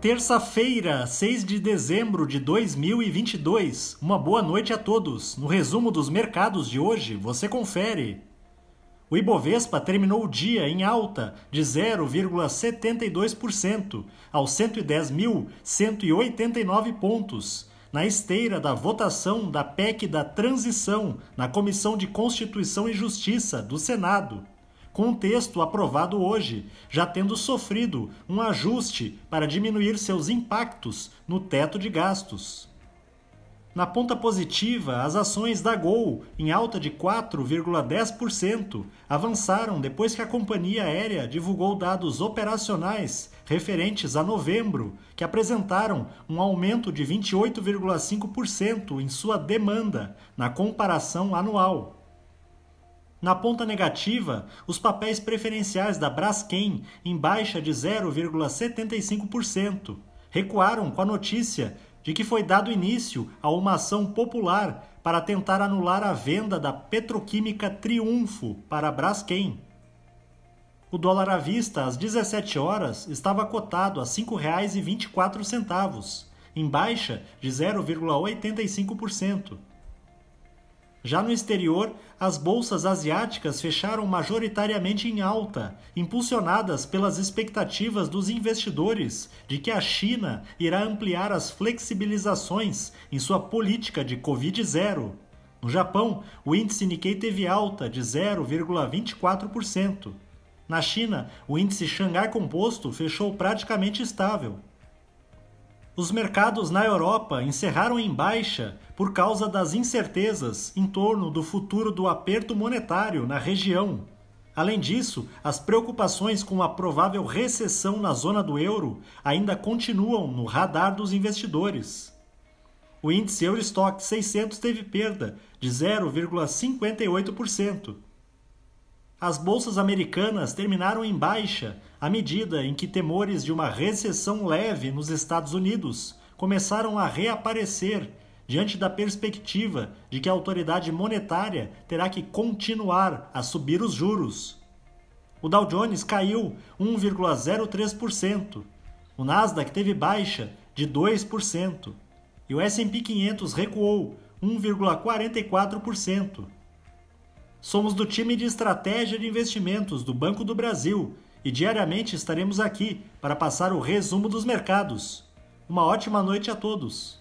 Terça-feira, 6 de dezembro de 2022. Uma boa noite a todos. No resumo dos mercados de hoje, você confere. O Ibovespa terminou o dia em alta de 0,72% aos 110.189 pontos, na esteira da votação da PEC da transição na Comissão de Constituição e Justiça do Senado com um texto aprovado hoje, já tendo sofrido um ajuste para diminuir seus impactos no teto de gastos. Na ponta positiva, as ações da Gol, em alta de 4,10%, avançaram depois que a companhia aérea divulgou dados operacionais referentes a novembro, que apresentaram um aumento de 28,5% em sua demanda na comparação anual. Na ponta negativa, os papéis preferenciais da Braskem, em baixa de 0,75%, recuaram com a notícia de que foi dado início a uma ação popular para tentar anular a venda da petroquímica Triunfo para a Braskem. O dólar à vista, às 17 horas, estava cotado a R$ 5,24, em baixa de 0,85%. Já no exterior, as bolsas asiáticas fecharam majoritariamente em alta, impulsionadas pelas expectativas dos investidores de que a China irá ampliar as flexibilizações em sua política de Covid-0. No Japão, o índice Nikkei teve alta de 0,24%. Na China, o índice Xangai Composto fechou praticamente estável. Os mercados na Europa encerraram em baixa por causa das incertezas em torno do futuro do aperto monetário na região. Além disso, as preocupações com a provável recessão na zona do euro ainda continuam no radar dos investidores. O índice Eurostock 600 teve perda de 0,58%. As bolsas americanas terminaram em baixa à medida em que temores de uma recessão leve nos Estados Unidos começaram a reaparecer diante da perspectiva de que a autoridade monetária terá que continuar a subir os juros. O Dow Jones caiu 1,03%, o Nasdaq teve baixa de 2% e o S&P 500 recuou 1,44%. Somos do time de estratégia de investimentos do Banco do Brasil e diariamente estaremos aqui para passar o resumo dos mercados. Uma ótima noite a todos!